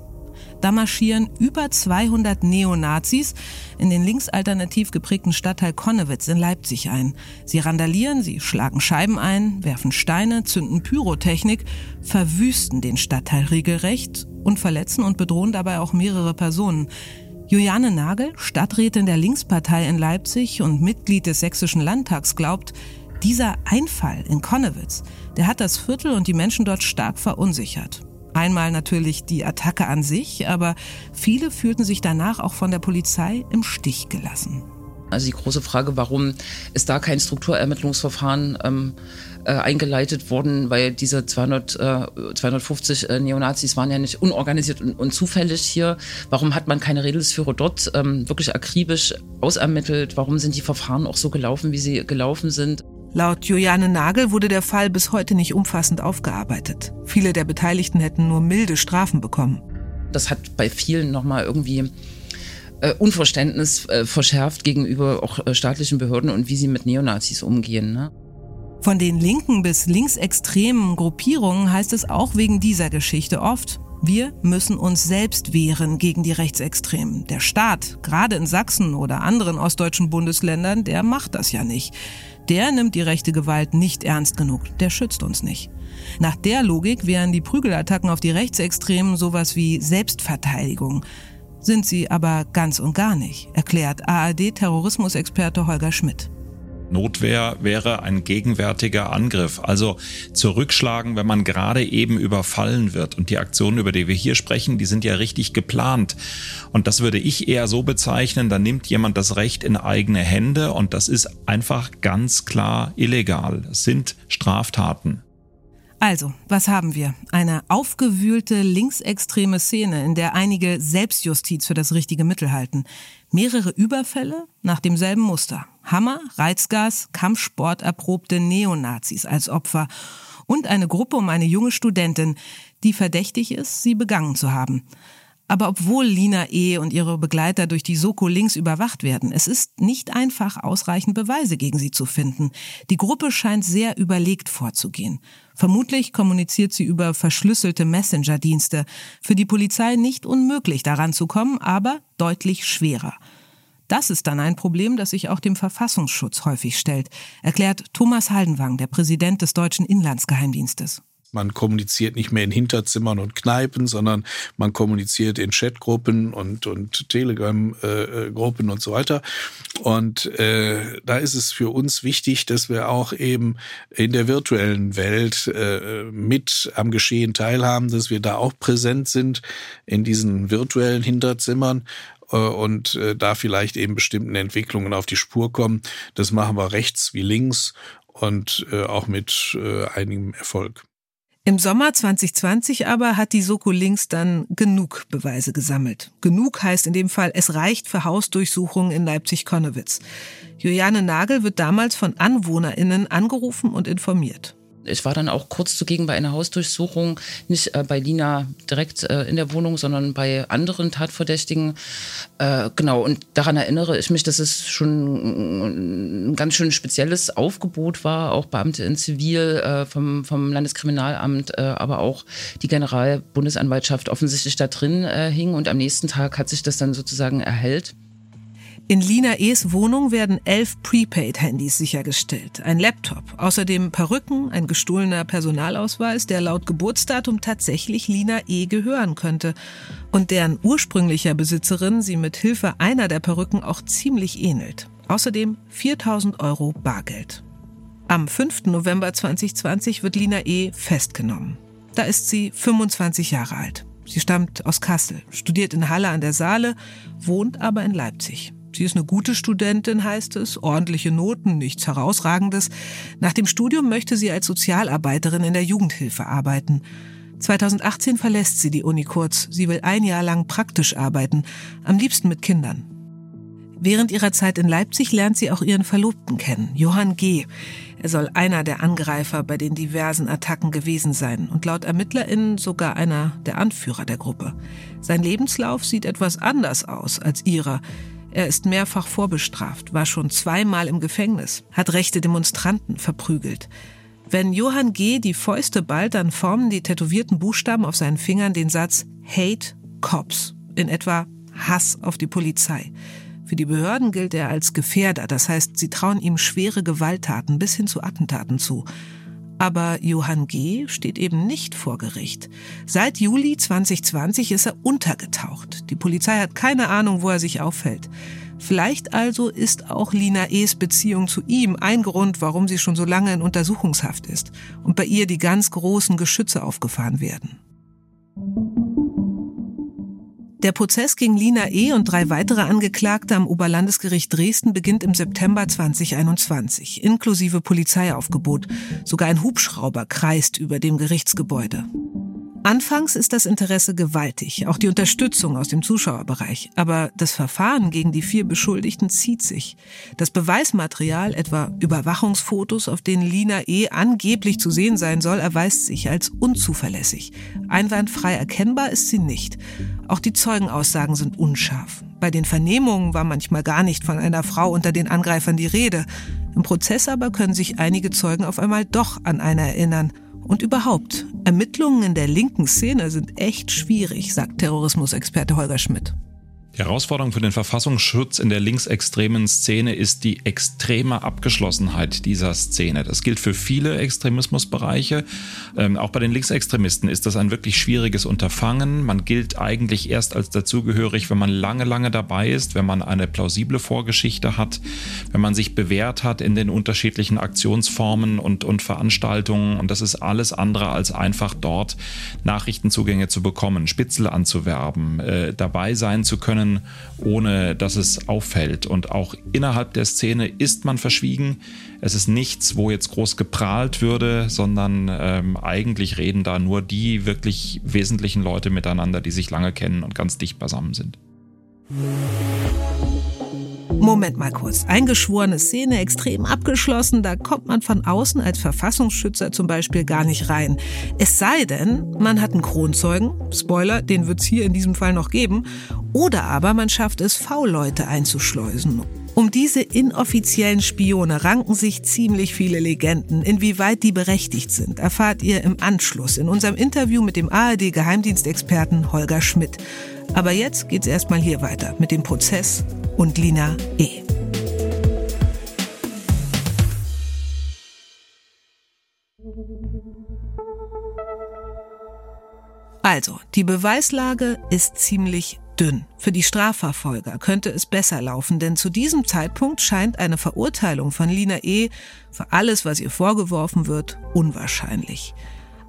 Da marschieren über 200 Neonazis in den linksalternativ geprägten Stadtteil Konnewitz in Leipzig ein. Sie randalieren, sie schlagen Scheiben ein, werfen Steine, zünden Pyrotechnik, verwüsten den Stadtteil regelrecht und verletzen und bedrohen dabei auch mehrere Personen. Juliane Nagel, Stadträtin der Linkspartei in Leipzig und Mitglied des Sächsischen Landtags, glaubt, dieser Einfall in Konnewitz, der hat das Viertel und die Menschen dort stark verunsichert. Einmal natürlich die Attacke an sich, aber viele fühlten sich danach auch von der Polizei im Stich gelassen. Also die große Frage, warum ist da kein Strukturermittlungsverfahren ähm, äh, eingeleitet worden, weil diese 200, äh, 250 äh, Neonazis waren ja nicht unorganisiert und, und, zufällig hier. Warum hat man keine Redelsführer dort ähm, wirklich akribisch ausermittelt? Warum sind die Verfahren auch so gelaufen, wie sie gelaufen sind? Laut Juliane Nagel wurde der Fall bis heute nicht umfassend aufgearbeitet. Viele der Beteiligten hätten nur milde Strafen bekommen. Das hat bei vielen nochmal irgendwie äh, Unverständnis äh, verschärft gegenüber auch äh, staatlichen Behörden und wie sie mit Neonazis umgehen. Ne? Von den linken bis linksextremen Gruppierungen heißt es auch wegen dieser Geschichte oft, wir müssen uns selbst wehren gegen die Rechtsextremen. Der Staat, gerade in Sachsen oder anderen ostdeutschen Bundesländern, der macht das ja nicht. Der nimmt die rechte Gewalt nicht ernst genug. Der schützt uns nicht. Nach der Logik wären die Prügelattacken auf die Rechtsextremen sowas wie Selbstverteidigung. Sind sie aber ganz und gar nicht, erklärt ARD-Terrorismusexperte Holger Schmidt. Notwehr wäre ein gegenwärtiger Angriff, also zurückschlagen, wenn man gerade eben überfallen wird. Und die Aktionen, über die wir hier sprechen, die sind ja richtig geplant. Und das würde ich eher so bezeichnen, da nimmt jemand das Recht in eigene Hände und das ist einfach ganz klar illegal. Es sind Straftaten. Also, was haben wir? Eine aufgewühlte linksextreme Szene, in der einige Selbstjustiz für das richtige Mittel halten. Mehrere Überfälle nach demselben Muster. Hammer, Reizgas, Kampfsport erprobte Neonazis als Opfer. Und eine Gruppe um eine junge Studentin, die verdächtig ist, sie begangen zu haben. Aber obwohl Lina E. und ihre Begleiter durch die Soko links überwacht werden, es ist nicht einfach, ausreichend Beweise gegen sie zu finden. Die Gruppe scheint sehr überlegt vorzugehen. Vermutlich kommuniziert sie über verschlüsselte Messenger-Dienste. Für die Polizei nicht unmöglich daran zu kommen, aber deutlich schwerer. Das ist dann ein Problem, das sich auch dem Verfassungsschutz häufig stellt, erklärt Thomas Haldenwang, der Präsident des Deutschen Inlandsgeheimdienstes. Man kommuniziert nicht mehr in Hinterzimmern und Kneipen, sondern man kommuniziert in Chatgruppen und, und Telegram-Gruppen und so weiter. Und äh, da ist es für uns wichtig, dass wir auch eben in der virtuellen Welt äh, mit am Geschehen teilhaben, dass wir da auch präsent sind in diesen virtuellen Hinterzimmern äh, und äh, da vielleicht eben bestimmten Entwicklungen auf die Spur kommen. Das machen wir rechts wie links und äh, auch mit einigem Erfolg. Im Sommer 2020 aber hat die Soko Links dann genug Beweise gesammelt. Genug heißt in dem Fall, es reicht für Hausdurchsuchungen in Leipzig-Konnewitz. Juliane Nagel wird damals von AnwohnerInnen angerufen und informiert. Ich war dann auch kurz zugegen bei einer Hausdurchsuchung, nicht äh, bei Lina direkt äh, in der Wohnung, sondern bei anderen Tatverdächtigen. Äh, genau, und daran erinnere ich mich, dass es schon ein ganz schön spezielles Aufgebot war, auch Beamte in Zivil äh, vom, vom Landeskriminalamt, äh, aber auch die Generalbundesanwaltschaft offensichtlich da drin äh, hing. Und am nächsten Tag hat sich das dann sozusagen erhellt. In Lina E.s Wohnung werden elf Prepaid-Handys sichergestellt, ein Laptop, außerdem Perücken, ein gestohlener Personalausweis, der laut Geburtsdatum tatsächlich Lina E. gehören könnte und deren ursprünglicher Besitzerin sie mit Hilfe einer der Perücken auch ziemlich ähnelt. Außerdem 4000 Euro Bargeld. Am 5. November 2020 wird Lina E. festgenommen. Da ist sie 25 Jahre alt. Sie stammt aus Kassel, studiert in Halle an der Saale, wohnt aber in Leipzig. Sie ist eine gute Studentin, heißt es, ordentliche Noten, nichts Herausragendes. Nach dem Studium möchte sie als Sozialarbeiterin in der Jugendhilfe arbeiten. 2018 verlässt sie die Uni kurz. Sie will ein Jahr lang praktisch arbeiten, am liebsten mit Kindern. Während ihrer Zeit in Leipzig lernt sie auch ihren Verlobten kennen, Johann G. Er soll einer der Angreifer bei den diversen Attacken gewesen sein und laut ErmittlerInnen sogar einer der Anführer der Gruppe. Sein Lebenslauf sieht etwas anders aus als ihrer. Er ist mehrfach vorbestraft, war schon zweimal im Gefängnis, hat rechte Demonstranten verprügelt. Wenn Johann G. die Fäuste ballt, dann formen die tätowierten Buchstaben auf seinen Fingern den Satz Hate Cops, in etwa Hass auf die Polizei. Für die Behörden gilt er als Gefährder, das heißt, sie trauen ihm schwere Gewalttaten bis hin zu Attentaten zu. Aber Johann G. steht eben nicht vor Gericht. Seit Juli 2020 ist er untergetaucht. Die Polizei hat keine Ahnung, wo er sich aufhält. Vielleicht also ist auch Lina E.s Beziehung zu ihm ein Grund, warum sie schon so lange in Untersuchungshaft ist und bei ihr die ganz großen Geschütze aufgefahren werden. Der Prozess gegen Lina E. und drei weitere Angeklagte am Oberlandesgericht Dresden beginnt im September 2021, inklusive Polizeiaufgebot. Sogar ein Hubschrauber kreist über dem Gerichtsgebäude. Anfangs ist das Interesse gewaltig, auch die Unterstützung aus dem Zuschauerbereich. Aber das Verfahren gegen die vier Beschuldigten zieht sich. Das Beweismaterial, etwa Überwachungsfotos, auf denen Lina E. angeblich zu sehen sein soll, erweist sich als unzuverlässig. Einwandfrei erkennbar ist sie nicht. Auch die Zeugenaussagen sind unscharf. Bei den Vernehmungen war manchmal gar nicht von einer Frau unter den Angreifern die Rede. Im Prozess aber können sich einige Zeugen auf einmal doch an eine erinnern. Und überhaupt, Ermittlungen in der linken Szene sind echt schwierig, sagt Terrorismusexperte Holger Schmidt. Die Herausforderung für den Verfassungsschutz in der linksextremen Szene ist die extreme Abgeschlossenheit dieser Szene. Das gilt für viele Extremismusbereiche. Ähm, auch bei den Linksextremisten ist das ein wirklich schwieriges Unterfangen. Man gilt eigentlich erst als dazugehörig, wenn man lange, lange dabei ist, wenn man eine plausible Vorgeschichte hat, wenn man sich bewährt hat in den unterschiedlichen Aktionsformen und, und Veranstaltungen. Und das ist alles andere als einfach dort Nachrichtenzugänge zu bekommen, Spitzel anzuwerben, äh, dabei sein zu können können, ohne dass es auffällt. Und auch innerhalb der Szene ist man verschwiegen. Es ist nichts, wo jetzt groß geprahlt würde, sondern ähm, eigentlich reden da nur die wirklich wesentlichen Leute miteinander, die sich lange kennen und ganz dicht beisammen sind. Moment mal kurz. Eingeschworene Szene, extrem abgeschlossen, da kommt man von außen als Verfassungsschützer zum Beispiel gar nicht rein. Es sei denn, man hat einen Kronzeugen, Spoiler, den wird's hier in diesem Fall noch geben, oder aber man schafft es, V-Leute einzuschleusen. Um diese inoffiziellen Spione ranken sich ziemlich viele Legenden. Inwieweit die berechtigt sind, erfahrt ihr im Anschluss in unserem Interview mit dem ARD-Geheimdienstexperten Holger Schmidt. Aber jetzt geht's erstmal hier weiter mit dem Prozess und Lina E. Also, die Beweislage ist ziemlich dünn. Für die Strafverfolger könnte es besser laufen, denn zu diesem Zeitpunkt scheint eine Verurteilung von Lina E. für alles, was ihr vorgeworfen wird, unwahrscheinlich.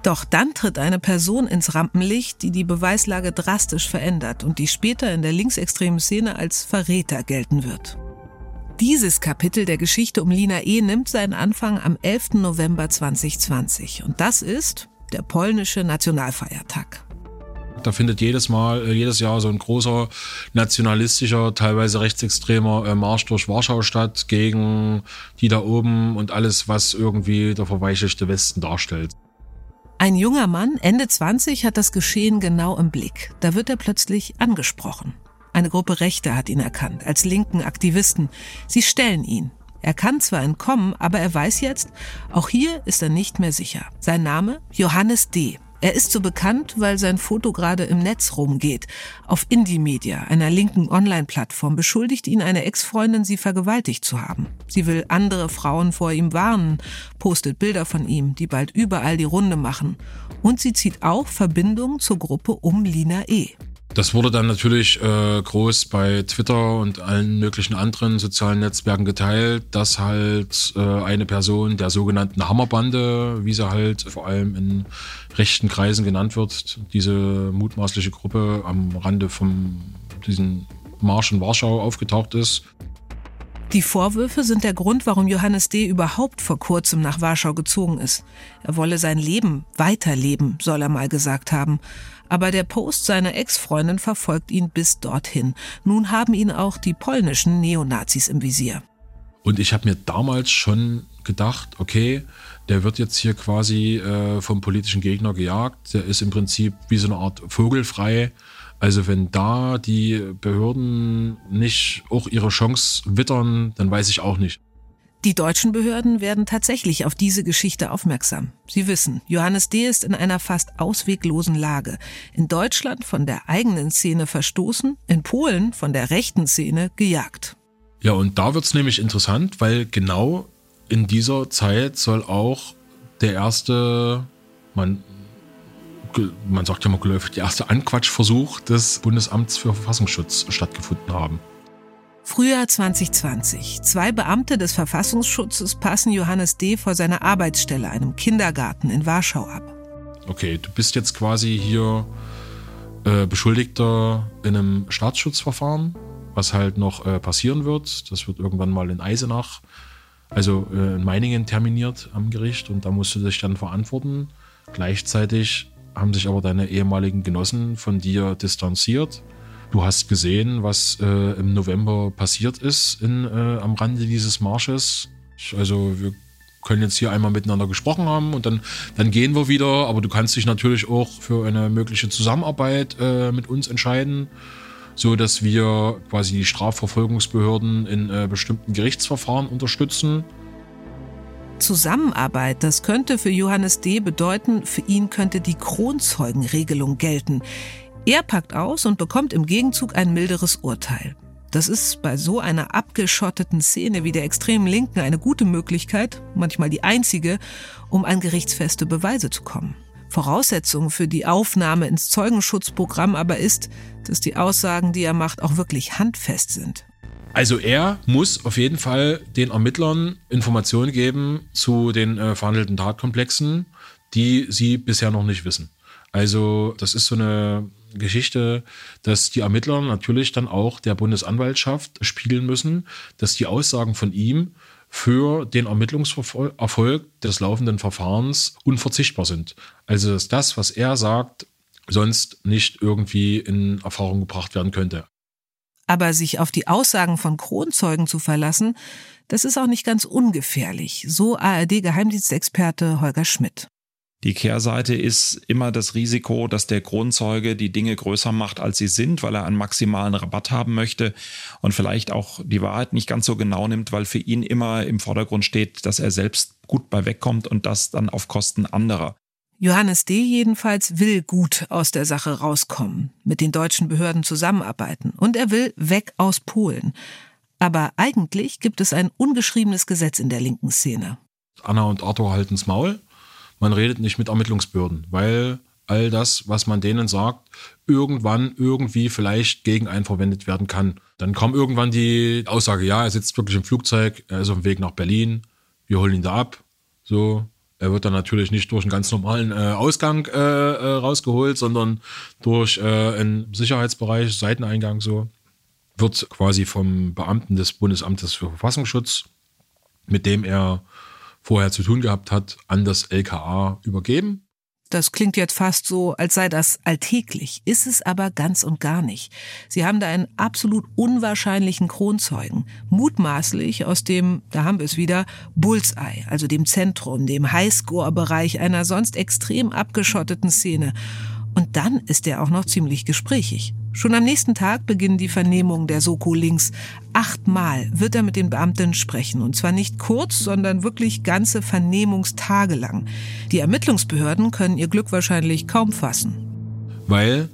Doch dann tritt eine Person ins Rampenlicht, die die Beweislage drastisch verändert und die später in der linksextremen Szene als Verräter gelten wird. Dieses Kapitel der Geschichte um Lina E. nimmt seinen Anfang am 11. November 2020 und das ist der polnische Nationalfeiertag. Da findet jedes Mal, äh, jedes Jahr so ein großer nationalistischer, teilweise rechtsextremer äh, Marsch durch Warschau statt gegen die da oben und alles, was irgendwie der verweichlichte Westen darstellt. Ein junger Mann, Ende 20, hat das Geschehen genau im Blick. Da wird er plötzlich angesprochen. Eine Gruppe Rechte hat ihn erkannt, als linken Aktivisten. Sie stellen ihn. Er kann zwar entkommen, aber er weiß jetzt, auch hier ist er nicht mehr sicher. Sein Name? Johannes D. Er ist so bekannt, weil sein Foto gerade im Netz rumgeht. Auf Indie Media, einer linken Online-Plattform, beschuldigt ihn eine Ex-Freundin, sie vergewaltigt zu haben. Sie will andere Frauen vor ihm warnen, postet Bilder von ihm, die bald überall die Runde machen. Und sie zieht auch Verbindungen zur Gruppe um Lina E. Das wurde dann natürlich äh, groß bei Twitter und allen möglichen anderen sozialen Netzwerken geteilt, dass halt äh, eine Person der sogenannten Hammerbande, wie sie halt vor allem in rechten Kreisen genannt wird, diese mutmaßliche Gruppe am Rande von diesen Marsch in Warschau aufgetaucht ist. Die Vorwürfe sind der Grund, warum Johannes D. überhaupt vor kurzem nach Warschau gezogen ist. Er wolle sein Leben weiterleben, soll er mal gesagt haben. Aber der Post seiner Ex-Freundin verfolgt ihn bis dorthin. Nun haben ihn auch die polnischen Neonazis im Visier. Und ich habe mir damals schon gedacht, okay, der wird jetzt hier quasi äh, vom politischen Gegner gejagt. Der ist im Prinzip wie so eine Art Vogelfrei. Also wenn da die Behörden nicht auch ihre Chance wittern, dann weiß ich auch nicht. Die deutschen Behörden werden tatsächlich auf diese Geschichte aufmerksam. Sie wissen, Johannes D. ist in einer fast ausweglosen Lage. In Deutschland von der eigenen Szene verstoßen, in Polen von der rechten Szene gejagt. Ja, und da wird's nämlich interessant, weil genau in dieser Zeit soll auch der erste, man, man sagt ja mal geläufig, der erste Anquatschversuch des Bundesamts für Verfassungsschutz stattgefunden haben. Frühjahr 2020. Zwei Beamte des Verfassungsschutzes passen Johannes D. vor seiner Arbeitsstelle, einem Kindergarten in Warschau, ab. Okay, du bist jetzt quasi hier äh, Beschuldigter in einem Staatsschutzverfahren, was halt noch äh, passieren wird. Das wird irgendwann mal in Eisenach, also äh, in Meiningen terminiert am Gericht und da musst du dich dann verantworten. Gleichzeitig haben sich aber deine ehemaligen Genossen von dir distanziert Du hast gesehen, was äh, im November passiert ist in, äh, am Rande dieses Marsches. Also wir können jetzt hier einmal miteinander gesprochen haben und dann, dann gehen wir wieder. Aber du kannst dich natürlich auch für eine mögliche Zusammenarbeit äh, mit uns entscheiden, so dass wir quasi die Strafverfolgungsbehörden in äh, bestimmten Gerichtsverfahren unterstützen. Zusammenarbeit, das könnte für Johannes D. bedeuten, für ihn könnte die Kronzeugenregelung gelten. Er packt aus und bekommt im Gegenzug ein milderes Urteil. Das ist bei so einer abgeschotteten Szene wie der extremen Linken eine gute Möglichkeit, manchmal die einzige, um an gerichtsfeste Beweise zu kommen. Voraussetzung für die Aufnahme ins Zeugenschutzprogramm aber ist, dass die Aussagen, die er macht, auch wirklich handfest sind. Also er muss auf jeden Fall den Ermittlern Informationen geben zu den äh, verhandelten Tatkomplexen, die sie bisher noch nicht wissen. Also das ist so eine Geschichte, dass die Ermittler natürlich dann auch der Bundesanwaltschaft spiegeln müssen, dass die Aussagen von ihm für den Ermittlungserfolg des laufenden Verfahrens unverzichtbar sind. Also dass das, was er sagt, sonst nicht irgendwie in Erfahrung gebracht werden könnte. Aber sich auf die Aussagen von Kronzeugen zu verlassen, das ist auch nicht ganz ungefährlich, so ARD-Geheimdienstexperte Holger Schmidt. Die Kehrseite ist immer das Risiko, dass der Kronzeuge die Dinge größer macht, als sie sind, weil er einen maximalen Rabatt haben möchte und vielleicht auch die Wahrheit nicht ganz so genau nimmt, weil für ihn immer im Vordergrund steht, dass er selbst gut bei wegkommt und das dann auf Kosten anderer. Johannes D. jedenfalls will gut aus der Sache rauskommen, mit den deutschen Behörden zusammenarbeiten und er will weg aus Polen. Aber eigentlich gibt es ein ungeschriebenes Gesetz in der linken Szene. Anna und Arthur halten's Maul man redet nicht mit Ermittlungsbehörden, weil all das, was man denen sagt, irgendwann irgendwie vielleicht gegen einen verwendet werden kann. Dann kam irgendwann die Aussage, ja, er sitzt wirklich im Flugzeug, er ist auf dem Weg nach Berlin, wir holen ihn da ab. So, er wird dann natürlich nicht durch einen ganz normalen äh, Ausgang äh, äh, rausgeholt, sondern durch äh, einen Sicherheitsbereich, Seiteneingang so. Wird quasi vom Beamten des Bundesamtes für Verfassungsschutz, mit dem er vorher zu tun gehabt hat, an das LKA übergeben. Das klingt jetzt fast so, als sei das alltäglich, ist es aber ganz und gar nicht. Sie haben da einen absolut unwahrscheinlichen Kronzeugen, mutmaßlich aus dem, da haben wir es wieder, Bullseye, also dem Zentrum, dem Highscore-Bereich einer sonst extrem abgeschotteten Szene. Und dann ist er auch noch ziemlich gesprächig. Schon am nächsten Tag beginnen die Vernehmungen der Soko links. Achtmal wird er mit den Beamten sprechen. Und zwar nicht kurz, sondern wirklich ganze Vernehmungstage lang. Die Ermittlungsbehörden können ihr Glück wahrscheinlich kaum fassen. Weil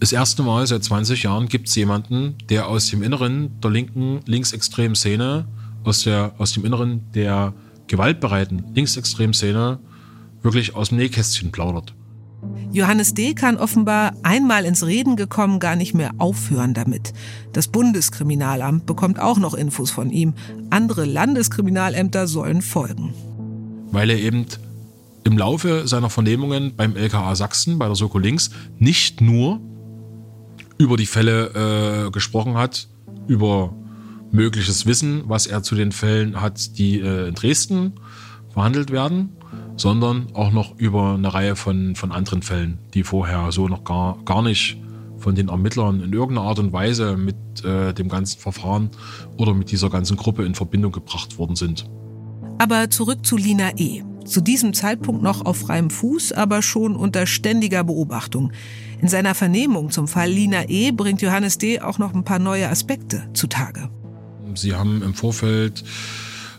das erste Mal seit 20 Jahren gibt es jemanden, der aus dem Inneren der linken linksextremen Szene, aus, der, aus dem Inneren der gewaltbereiten linksextremen Szene wirklich aus dem Nähkästchen plaudert. Johannes D. kann offenbar einmal ins Reden gekommen gar nicht mehr aufhören damit. Das Bundeskriminalamt bekommt auch noch Infos von ihm. Andere Landeskriminalämter sollen folgen. Weil er eben im Laufe seiner Vernehmungen beim LKA Sachsen, bei der Soko Links, nicht nur über die Fälle äh, gesprochen hat, über mögliches Wissen, was er zu den Fällen hat, die äh, in Dresden verhandelt werden, sondern auch noch über eine Reihe von, von anderen Fällen, die vorher so noch gar, gar nicht von den Ermittlern in irgendeiner Art und Weise mit äh, dem ganzen Verfahren oder mit dieser ganzen Gruppe in Verbindung gebracht worden sind. Aber zurück zu Lina E. Zu diesem Zeitpunkt noch auf freiem Fuß, aber schon unter ständiger Beobachtung. In seiner Vernehmung zum Fall Lina E. bringt Johannes D. auch noch ein paar neue Aspekte zutage. Sie haben im Vorfeld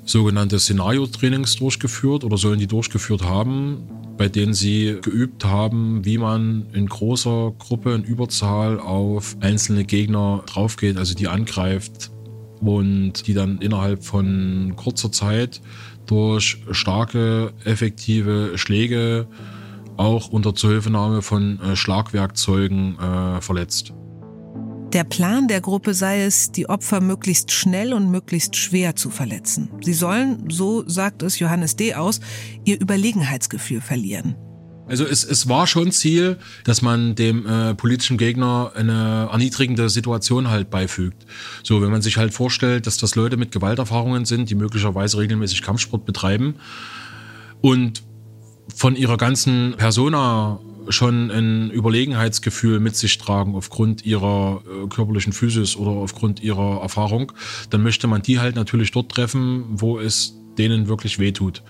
sogenannte Szenario-Trainings durchgeführt oder sollen die durchgeführt haben, bei denen sie geübt haben, wie man in großer Gruppe, in Überzahl auf einzelne Gegner draufgeht, also die angreift und die dann innerhalb von kurzer Zeit durch starke, effektive Schläge auch unter Zuhilfenahme von äh, Schlagwerkzeugen äh, verletzt. Der Plan der Gruppe sei es, die Opfer möglichst schnell und möglichst schwer zu verletzen. Sie sollen, so sagt es Johannes D. aus, ihr Überlegenheitsgefühl verlieren. Also es, es war schon Ziel, dass man dem äh, politischen Gegner eine erniedrigende Situation halt beifügt. So, wenn man sich halt vorstellt, dass das Leute mit Gewalterfahrungen sind, die möglicherweise regelmäßig Kampfsport betreiben und von ihrer ganzen Persona schon ein Überlegenheitsgefühl mit sich tragen aufgrund ihrer äh, körperlichen Physis oder aufgrund ihrer Erfahrung, dann möchte man die halt natürlich dort treffen, wo es denen wirklich wehtut.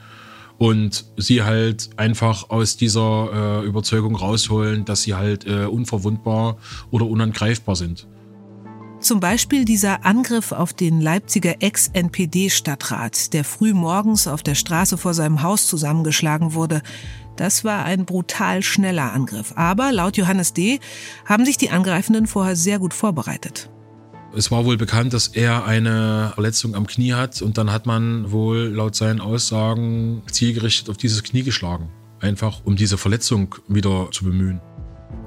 Und sie halt einfach aus dieser äh, Überzeugung rausholen, dass sie halt äh, unverwundbar oder unangreifbar sind. Zum Beispiel dieser Angriff auf den Leipziger Ex-NPD-Stadtrat, der früh morgens auf der Straße vor seinem Haus zusammengeschlagen wurde. Das war ein brutal schneller Angriff. Aber laut Johannes D. haben sich die Angreifenden vorher sehr gut vorbereitet. Es war wohl bekannt, dass er eine Verletzung am Knie hat und dann hat man wohl laut seinen Aussagen zielgerichtet auf dieses Knie geschlagen. Einfach um diese Verletzung wieder zu bemühen.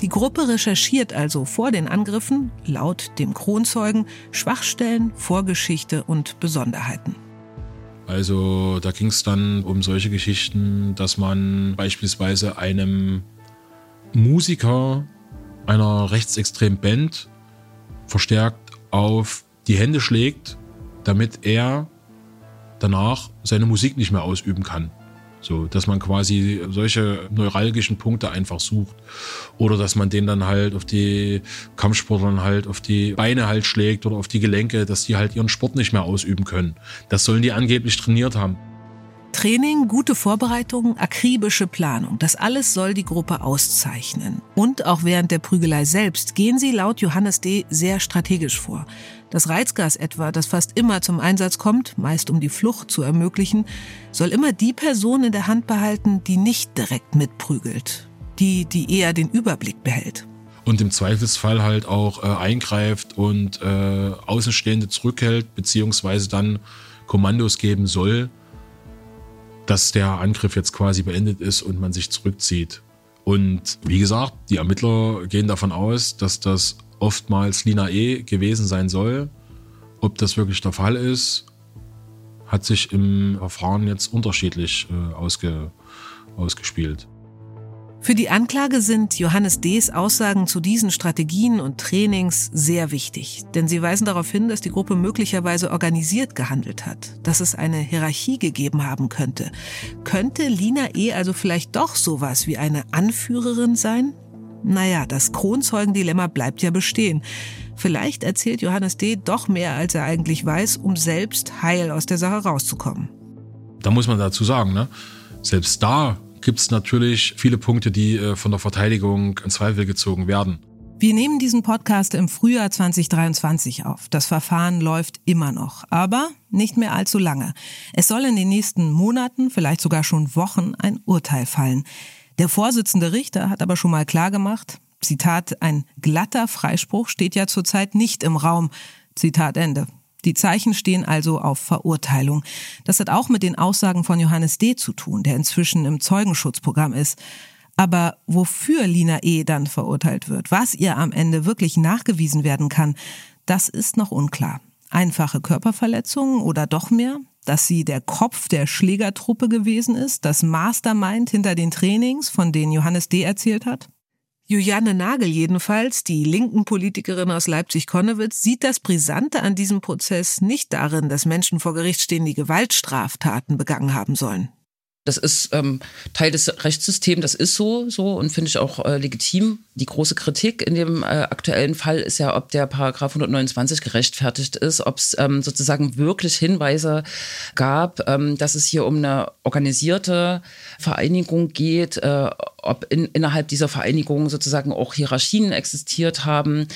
Die Gruppe recherchiert also vor den Angriffen, laut dem Kronzeugen, Schwachstellen, Vorgeschichte und Besonderheiten. Also da ging es dann um solche Geschichten, dass man beispielsweise einem Musiker einer rechtsextremen Band verstärkt auf die Hände schlägt, damit er danach seine Musik nicht mehr ausüben kann. So, dass man quasi solche neuralgischen Punkte einfach sucht. Oder dass man den dann halt auf die Kampfsportlern halt auf die Beine halt schlägt oder auf die Gelenke, dass die halt ihren Sport nicht mehr ausüben können. Das sollen die angeblich trainiert haben. Training, gute Vorbereitung, akribische Planung, das alles soll die Gruppe auszeichnen. Und auch während der Prügelei selbst gehen sie laut Johannes D. sehr strategisch vor. Das Reizgas etwa, das fast immer zum Einsatz kommt, meist um die Flucht zu ermöglichen, soll immer die Person in der Hand behalten, die nicht direkt mitprügelt, die, die eher den Überblick behält und im Zweifelsfall halt auch äh, eingreift und äh, Außenstehende zurückhält, beziehungsweise dann Kommandos geben soll, dass der Angriff jetzt quasi beendet ist und man sich zurückzieht. Und wie gesagt, die Ermittler gehen davon aus, dass das oftmals Lina E. gewesen sein soll. Ob das wirklich der Fall ist, hat sich im Verfahren jetzt unterschiedlich äh, ausge, ausgespielt. Für die Anklage sind Johannes D.'s Aussagen zu diesen Strategien und Trainings sehr wichtig, denn sie weisen darauf hin, dass die Gruppe möglicherweise organisiert gehandelt hat, dass es eine Hierarchie gegeben haben könnte. Könnte Lina E. also vielleicht doch sowas wie eine Anführerin sein? Naja, das Kronzeugendilemma bleibt ja bestehen. Vielleicht erzählt Johannes D. doch mehr, als er eigentlich weiß, um selbst heil aus der Sache rauszukommen. Da muss man dazu sagen, ne? selbst da gibt es natürlich viele Punkte, die äh, von der Verteidigung in Zweifel gezogen werden. Wir nehmen diesen Podcast im Frühjahr 2023 auf. Das Verfahren läuft immer noch, aber nicht mehr allzu lange. Es soll in den nächsten Monaten, vielleicht sogar schon Wochen, ein Urteil fallen. Der Vorsitzende Richter hat aber schon mal klargemacht, Zitat, ein glatter Freispruch steht ja zurzeit nicht im Raum. Zitat Ende. Die Zeichen stehen also auf Verurteilung. Das hat auch mit den Aussagen von Johannes D. zu tun, der inzwischen im Zeugenschutzprogramm ist. Aber wofür Lina E. dann verurteilt wird, was ihr am Ende wirklich nachgewiesen werden kann, das ist noch unklar. Einfache Körperverletzungen oder doch mehr? Dass sie der Kopf der Schlägertruppe gewesen ist, das Mastermind hinter den Trainings, von denen Johannes D. erzählt hat? Juliane Nagel jedenfalls, die linken Politikerin aus Leipzig-Konnewitz, sieht das Brisante an diesem Prozess nicht darin, dass Menschen vor Gericht stehen, die Gewaltstraftaten begangen haben sollen. Das ist ähm, Teil des Rechtssystems, das ist so, so und finde ich auch äh, legitim. Die große Kritik in dem äh, aktuellen Fall ist ja, ob der Paragraph 129 gerechtfertigt ist, ob es ähm, sozusagen wirklich Hinweise gab, ähm, dass es hier um eine organisierte Vereinigung geht, äh, ob in, innerhalb dieser Vereinigung sozusagen auch Hierarchien existiert haben.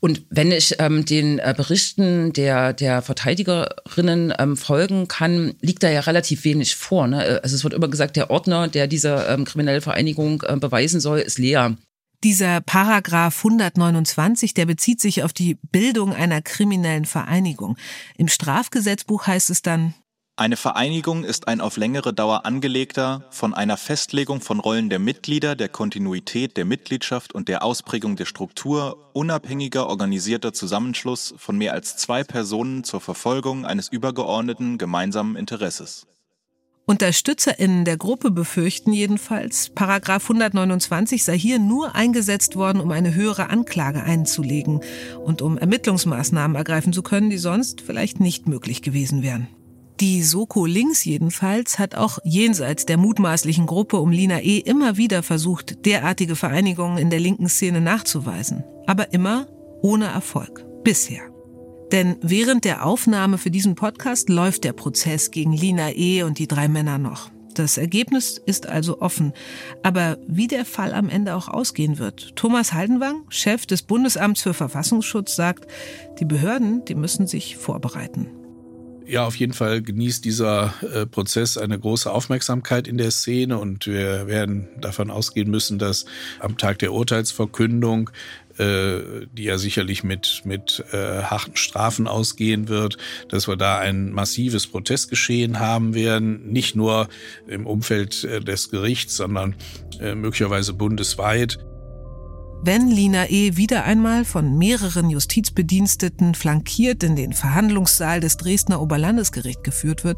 Und wenn ich ähm, den äh, Berichten der, der Verteidigerinnen ähm, folgen kann, liegt da ja relativ wenig vor. Ne? Also es wird immer gesagt, der Ordner, der diese ähm, kriminelle Vereinigung äh, beweisen soll, ist leer. Dieser Paragraph 129, der bezieht sich auf die Bildung einer kriminellen Vereinigung. Im Strafgesetzbuch heißt es dann, eine Vereinigung ist ein auf längere Dauer angelegter, von einer Festlegung von Rollen der Mitglieder, der Kontinuität der Mitgliedschaft und der Ausprägung der Struktur unabhängiger organisierter Zusammenschluss von mehr als zwei Personen zur Verfolgung eines übergeordneten gemeinsamen Interesses. UnterstützerInnen der Gruppe befürchten jedenfalls, Paragraph 129 sei hier nur eingesetzt worden, um eine höhere Anklage einzulegen und um Ermittlungsmaßnahmen ergreifen zu können, die sonst vielleicht nicht möglich gewesen wären. Die Soko Links jedenfalls hat auch jenseits der mutmaßlichen Gruppe um Lina E. immer wieder versucht, derartige Vereinigungen in der linken Szene nachzuweisen. Aber immer ohne Erfolg. Bisher. Denn während der Aufnahme für diesen Podcast läuft der Prozess gegen Lina E. und die drei Männer noch. Das Ergebnis ist also offen. Aber wie der Fall am Ende auch ausgehen wird, Thomas Haldenwang, Chef des Bundesamts für Verfassungsschutz, sagt, die Behörden, die müssen sich vorbereiten. Ja, auf jeden Fall genießt dieser äh, Prozess eine große Aufmerksamkeit in der Szene und wir werden davon ausgehen müssen, dass am Tag der Urteilsverkündung äh, die ja sicherlich mit, mit äh, harten Strafen ausgehen wird, dass wir da ein massives Protestgeschehen haben werden, nicht nur im Umfeld äh, des Gerichts, sondern äh, möglicherweise bundesweit. Wenn Lina E. wieder einmal von mehreren Justizbediensteten flankiert in den Verhandlungssaal des Dresdner Oberlandesgericht geführt wird,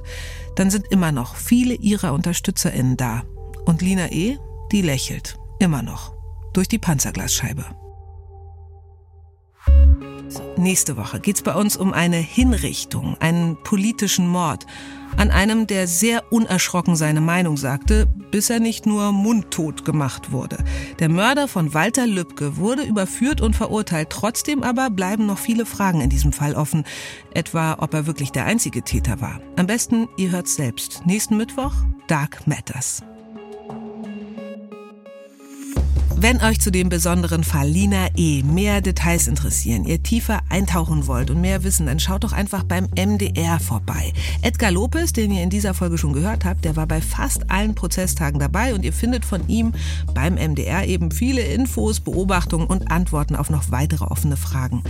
dann sind immer noch viele ihrer UnterstützerInnen da. Und Lina E., die lächelt. Immer noch. Durch die Panzerglasscheibe. Nächste Woche geht's bei uns um eine Hinrichtung, einen politischen Mord an einem, der sehr unerschrocken seine Meinung sagte, bis er nicht nur mundtot gemacht wurde. Der Mörder von Walter Lübcke wurde überführt und verurteilt. Trotzdem aber bleiben noch viele Fragen in diesem Fall offen. Etwa, ob er wirklich der einzige Täter war. Am besten, ihr hört's selbst. Nächsten Mittwoch, Dark Matters. Wenn euch zu dem besonderen Fall Lina E. mehr Details interessieren, ihr tiefer eintauchen wollt und mehr wissen, dann schaut doch einfach beim MDR vorbei. Edgar Lopez, den ihr in dieser Folge schon gehört habt, der war bei fast allen Prozesstagen dabei und ihr findet von ihm beim MDR eben viele Infos, Beobachtungen und Antworten auf noch weitere offene Fragen.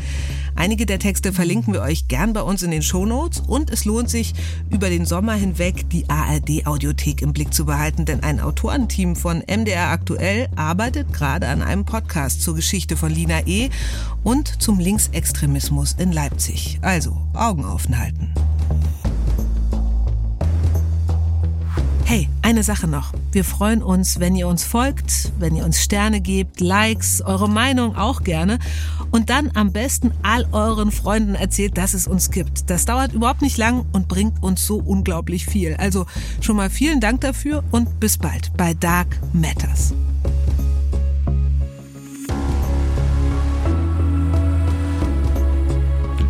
Einige der Texte verlinken wir euch gern bei uns in den Shownotes und es lohnt sich, über den Sommer hinweg die ARD-Audiothek im Blick zu behalten, denn ein Autorenteam von MDR aktuell arbeitet gerade an einem Podcast zur Geschichte von Lina E. und zum Linksextremismus in Leipzig. Also Augen offen halten. Hey, eine Sache noch. Wir freuen uns, wenn ihr uns folgt, wenn ihr uns Sterne gebt, Likes, eure Meinung auch gerne und dann am besten all euren Freunden erzählt, dass es uns gibt. Das dauert überhaupt nicht lang und bringt uns so unglaublich viel. Also schon mal vielen Dank dafür und bis bald bei Dark Matters.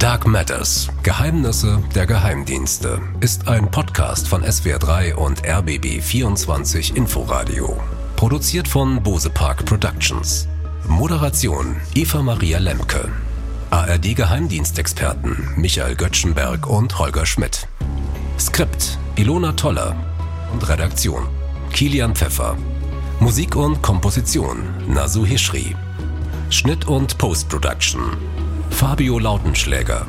Dark Matters. Geheimnisse der Geheimdienste ist ein Podcast von SWR3 und RBB24 Inforadio. Produziert von Bose Park Productions. Moderation Eva Maria Lemke. ARD Geheimdienstexperten Michael Göttschenberg und Holger Schmidt. Skript Ilona Toller und Redaktion Kilian Pfeffer. Musik und Komposition Nasu Hischri. Schnitt und Post-Production Fabio Lautenschläger.